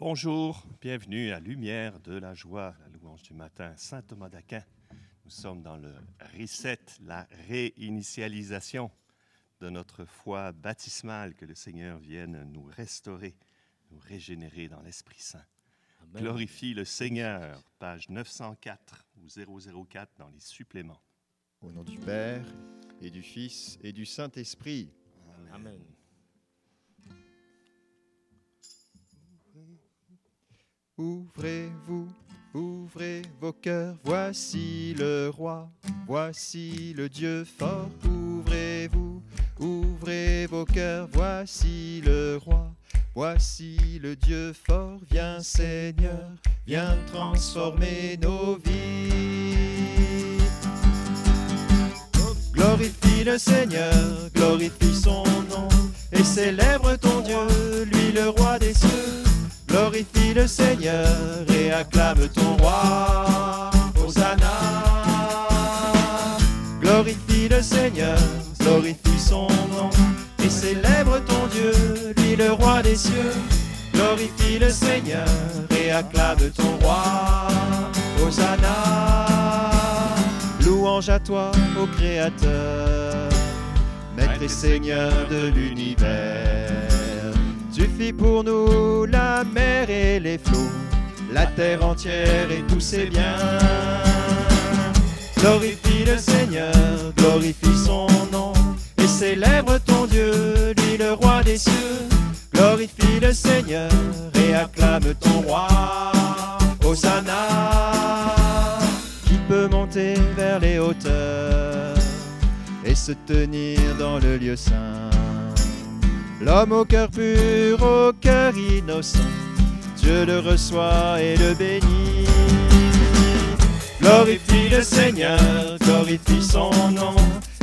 Bonjour, bienvenue à Lumière de la joie, la louange du matin, Saint Thomas d'Aquin. Nous sommes dans le reset, la réinitialisation de notre foi baptismale, que le Seigneur vienne nous restaurer, nous régénérer dans l'Esprit Saint. Glorifie le Seigneur, page 904 ou 004 dans les suppléments. Au nom du Père et du Fils et du Saint-Esprit. Amen. Ouvrez-vous, ouvrez vos cœurs, voici le roi, voici le Dieu fort. Ouvrez-vous, ouvrez vos cœurs, voici le roi, voici le Dieu fort. Viens Seigneur, viens transformer nos vies. Glorifie le Seigneur, glorifie son nom, et célèbre ton Dieu, lui le roi des cieux. Glorifie le Seigneur et acclame ton roi. Hosanna. Glorifie le Seigneur, glorifie son nom et célèbre ton Dieu, lui le roi des cieux. Glorifie le Seigneur et acclame ton roi. Hosanna. Louange à toi, ô Créateur, Maître et Seigneur de l'univers. Fis pour nous la mer et les flots, la terre entière et tous ses biens. Glorifie le Seigneur, glorifie son nom, et célèbre ton Dieu, lui le roi des cieux. Glorifie le Seigneur et acclame ton roi. Hosanna, qui peut monter vers les hauteurs et se tenir dans le lieu saint? L'homme au cœur pur, au cœur innocent, Dieu le reçoit et le bénit. Glorifie le Seigneur, glorifie son nom,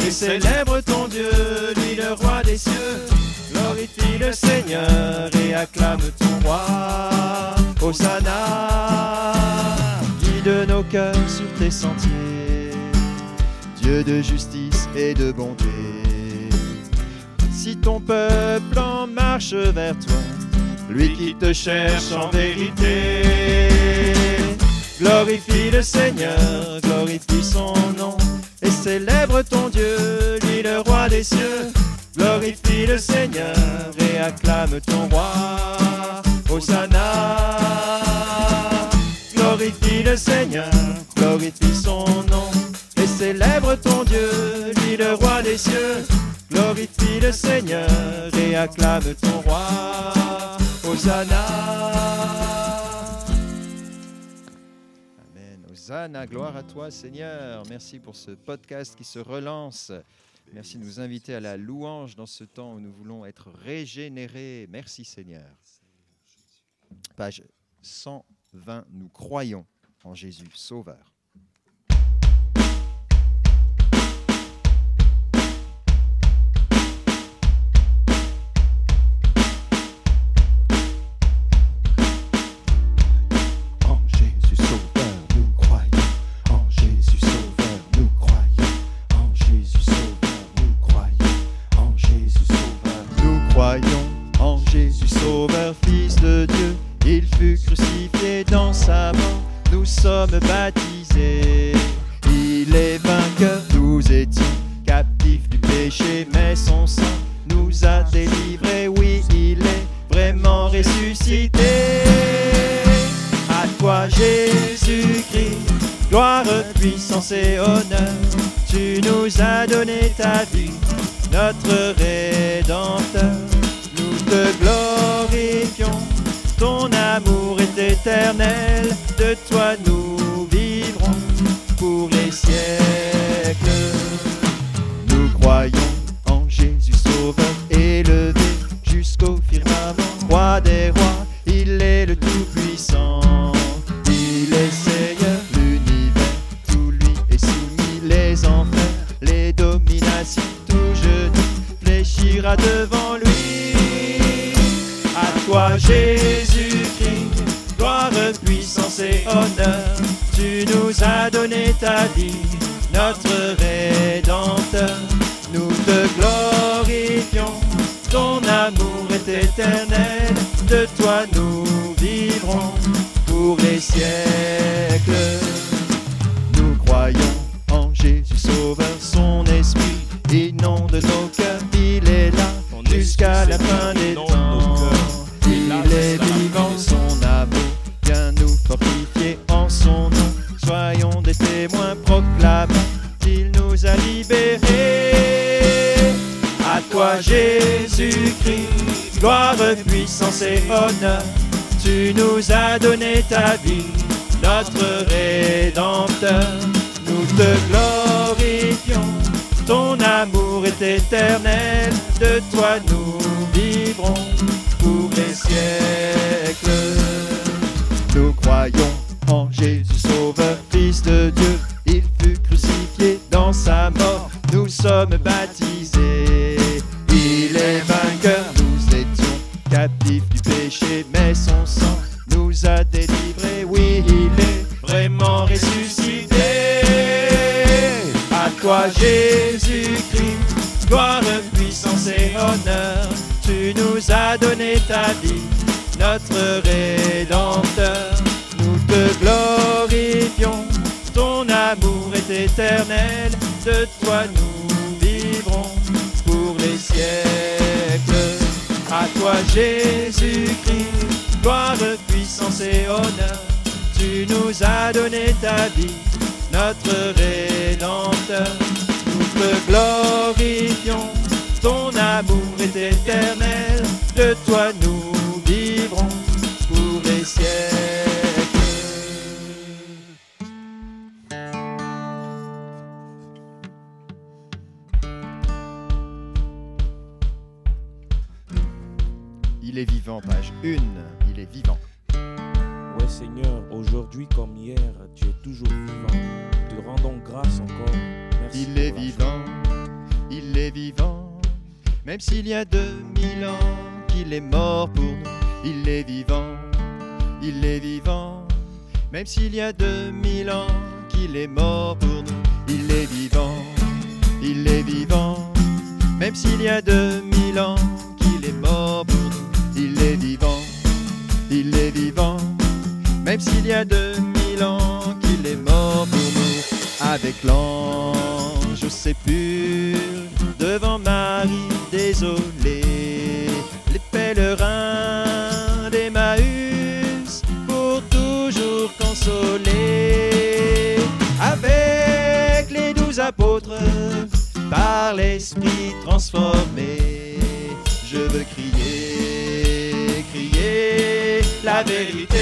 et célèbre ton Dieu, lui le roi des cieux. Glorifie le Seigneur et acclame ton roi. Hosanna, guide nos cœurs sur tes sentiers, Dieu de justice et de bonté ton peuple en marche vers toi, lui qui te cherche en vérité. Glorifie le Seigneur, glorifie son nom, et célèbre ton Dieu, lui le roi des cieux. Glorifie le Seigneur et acclame ton roi. Hosanna. Glorifie le Seigneur, glorifie son nom, et célèbre ton Dieu, lui le roi des cieux. Glorifie le Seigneur et acclame ton roi. Hosanna. Amen. Hosanna, gloire à toi Seigneur. Merci pour ce podcast qui se relance. Merci de nous inviter à la louange dans ce temps où nous voulons être régénérés. Merci Seigneur. Page 120, nous croyons en Jésus Sauveur. Son sang nous a délivrés. Oui, il est vraiment ressuscité. À toi, Jésus-Christ, gloire, puissance et honneur. Tu nous as donné ta vie, notre Rédempteur. Nous te glorifions, ton amour est éternel. De toi nous vivrons pour les siècles. Des rois, il est le Tout-Puissant. Il est Seigneur, l'univers, tout lui est soumis, les enfers, les dominations, tout genou fléchira devant lui. À toi Jésus-Christ, gloire, puissance et honneur, tu nous as donné ta vie, notre les siècles. Nous croyons en Jésus Sauveur, son esprit inonde nos cœurs, il est là jusqu'à la fin des temps. Il est vivant, son amour vient nous fortifier en son nom. Soyons des témoins proclamant qu'il nous a libérés. À toi Jésus-Christ, gloire, puissance et honneur. Tu nous as donné ta vie, notre Rédempteur. Nous te glorifions, ton amour est éternel. De toi nous vivrons pour les siècles. Nous croyons Tu nous as donné ta vie, notre Rédempteur. Nous te glorifions, ton amour est éternel. De toi nous vivrons pour les siècles. À toi Jésus-Christ, gloire, puissance et honneur. Tu nous as donné ta vie, notre Rédempteur. Nous te glorifions, ton amour est éternel. De toi nous vivrons pour les siècles. Il est vivant, page 1. Il est vivant. Ouais Seigneur, aujourd'hui comme hier, tu es toujours vivant. Te rendons grâce encore. Merci Il est vivant, il est vivant, même s'il y a 2000 ans qu'il est mort pour nous. Il est vivant, il est vivant, même s'il y a 2000 ans qu'il est mort pour nous. Il est vivant, il est vivant, même s'il y a 2000 ans qu'il est mort pour nous. Il est vivant, il est vivant, même s'il y a 2000 ans qu'il est mort pour nous. Avec l'ange sépulcre, devant Marie désolée, d'Emmaüs pour toujours consoler. Avec les douze apôtres, par l'esprit transformé, je veux crier, crier la vérité.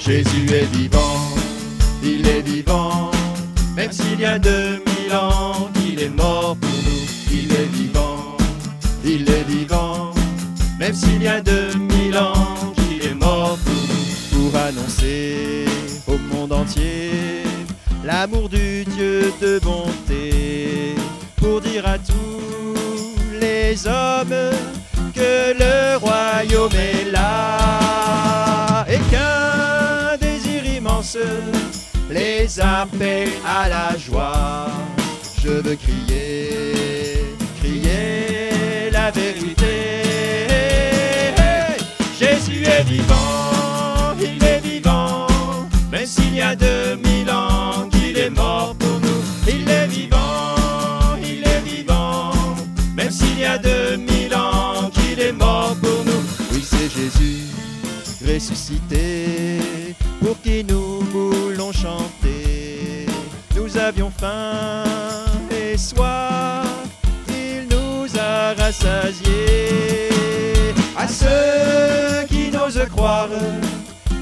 Jésus est vivant, il est vivant, même s'il y a 2000 ans qu'il est mort pour s'il y a 2000 ans qu'il est mort pour. Pour annoncer au monde entier l'amour du Dieu de bonté, pour dire à tous les hommes que le royaume est là et qu'un désir immense les appelle à la joie. Je veux crier, crier la vérité. Jésus est vivant, il est vivant, même s'il y a 2000 ans qu'il est mort pour nous. Il est vivant, il est vivant, même s'il y a 2000 ans qu'il est mort pour nous. Oui, c'est Jésus ressuscité pour qui nous voulons chanter. Nous avions faim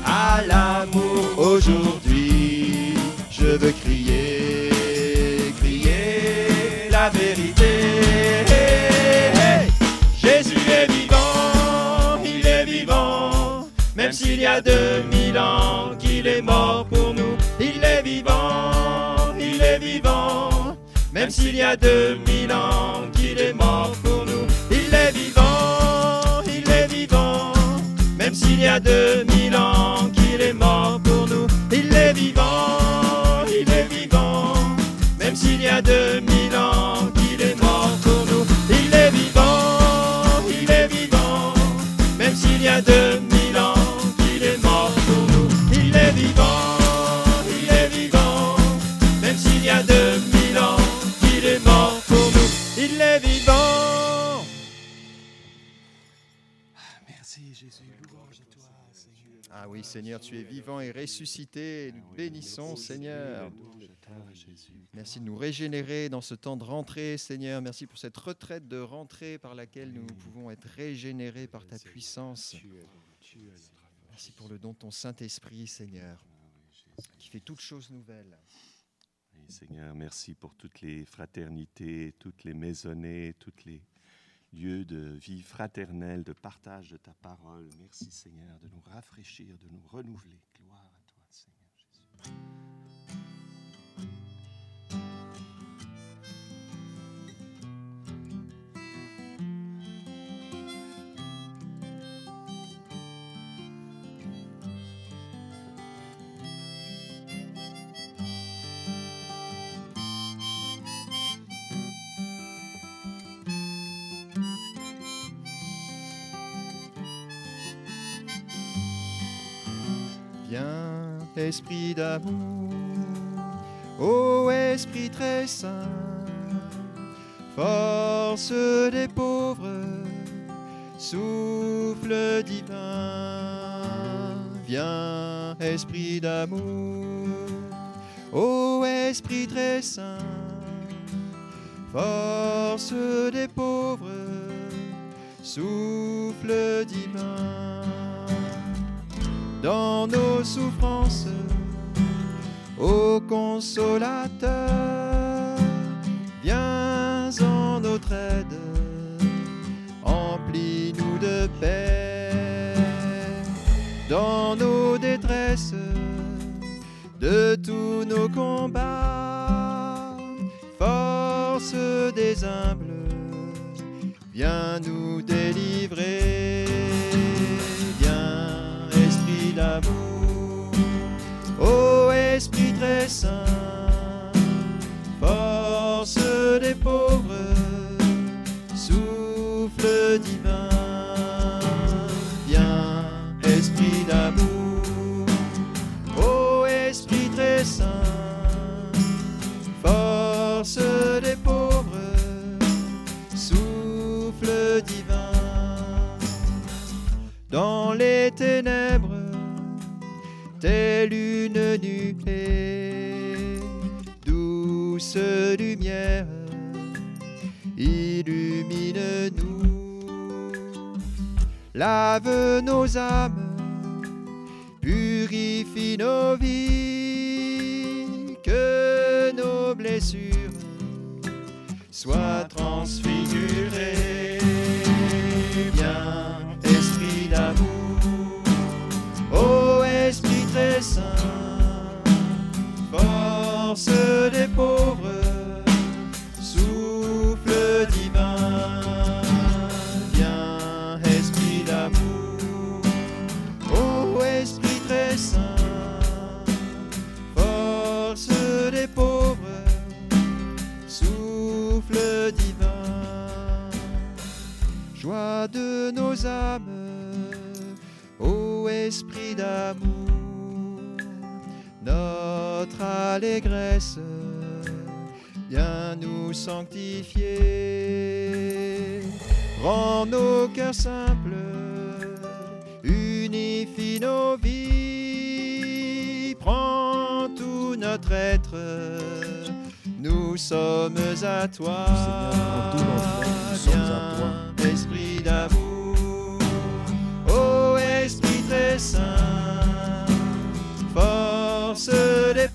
à l'amour aujourd'hui, je veux crier, crier la vérité. Jésus est vivant, il est vivant, même s'il y a 2000 ans qu'il est mort pour nous. Il est vivant, il est vivant, même s'il y a 2000 ans s'il y a 2000 ans qu'il est mort pour nous. Il est vivant, il est vivant, même s'il y a 2000 Ah oui, Seigneur, tu es vivant et ressuscité. Nous te bénissons, Seigneur. Merci de nous régénérer dans ce temps de rentrée, Seigneur. Merci pour cette retraite de rentrée par laquelle nous pouvons être régénérés par ta puissance. Merci pour le don de ton Saint-Esprit, Seigneur, qui fait toutes choses nouvelles. Oui, Seigneur, merci pour toutes les fraternités, toutes les maisonnées, tous les lieux de vie fraternelle, de partage de ta parole. Merci Seigneur de nous rafraîchir, de nous renouveler. Gloire à toi Seigneur Jésus. Viens, Esprit d'amour, ô Esprit très saint, force des pauvres, souffle divin. Viens, Esprit d'amour, ô Esprit très saint, force des pauvres, souffle divin dans nos souffrances, ô consolateur, viens en notre aide, emplis-nous de paix dans nos détresses, de tous nos combats, force des humbles, viens nous délivrer. D'amour, ô Esprit très saint, douce lumière, illumine-nous, lave nos âmes, purifie nos vies, que nos blessures soient transfigurées. Viens, Esprit d'amour, ô Esprit très saint, force des pauvres, nous sommes à toi. Viens, Esprit d'amour, ô Esprit très saint, force des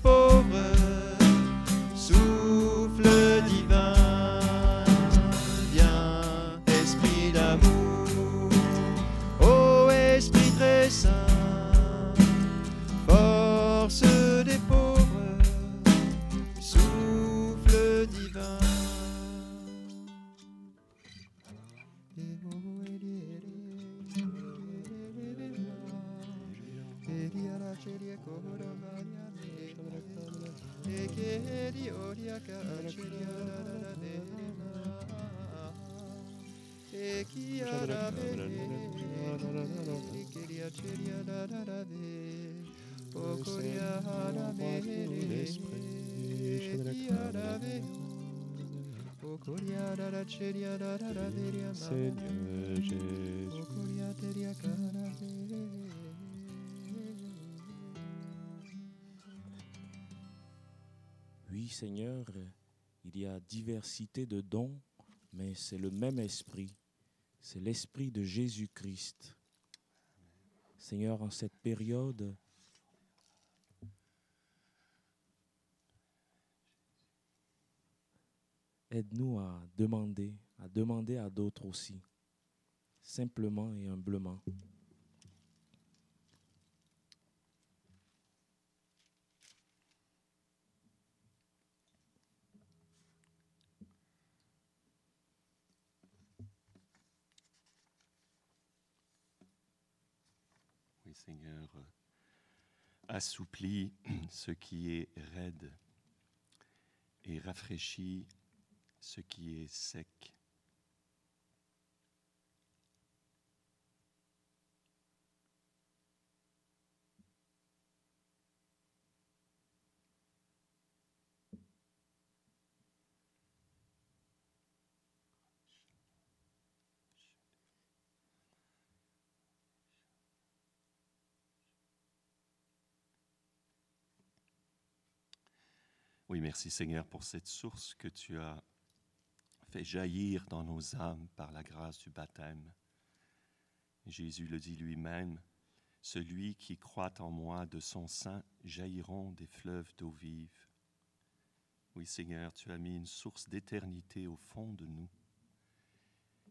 Oui, Seigneur, il y a diversité de dons, mais c'est le même esprit. C'est l'esprit de Jésus-Christ. Seigneur, en cette période, aide-nous à demander, à demander à d'autres aussi, simplement et humblement. Oui, Seigneur, euh, assouplis ce qui est raide et rafraîchis ce qui est sec. Oui, merci Seigneur pour cette source que tu as fait jaillir dans nos âmes par la grâce du baptême. Jésus le dit lui-même, Celui qui croit en moi, de son sein jailliront des fleuves d'eau vive. Oui Seigneur, tu as mis une source d'éternité au fond de nous,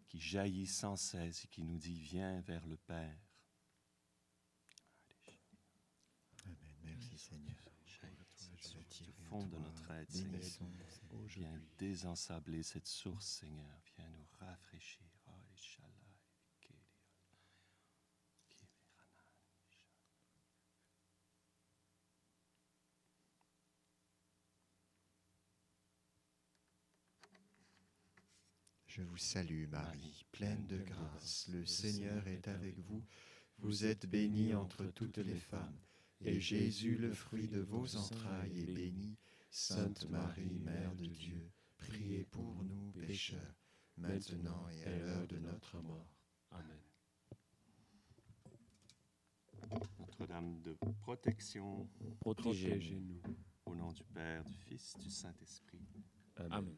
qui jaillit sans cesse et qui nous dit, viens vers le Père. Amen. Merci Seigneur. De notre être, Seigneur. Viens désensabler cette source, Seigneur. Viens nous rafraîchir. Oh, Je vous salue Marie, pleine de grâce. Le Seigneur est avec vous. Vous êtes bénie entre toutes les femmes. Et Jésus, le fruit de vos entrailles, est béni. Sainte Marie, Mère de Dieu, priez pour nous pécheurs, maintenant et à l'heure de notre mort. Amen. Notre-Dame de protection, Protégez-nous. au nom du Père, du Fils, du Saint-Esprit. Amen.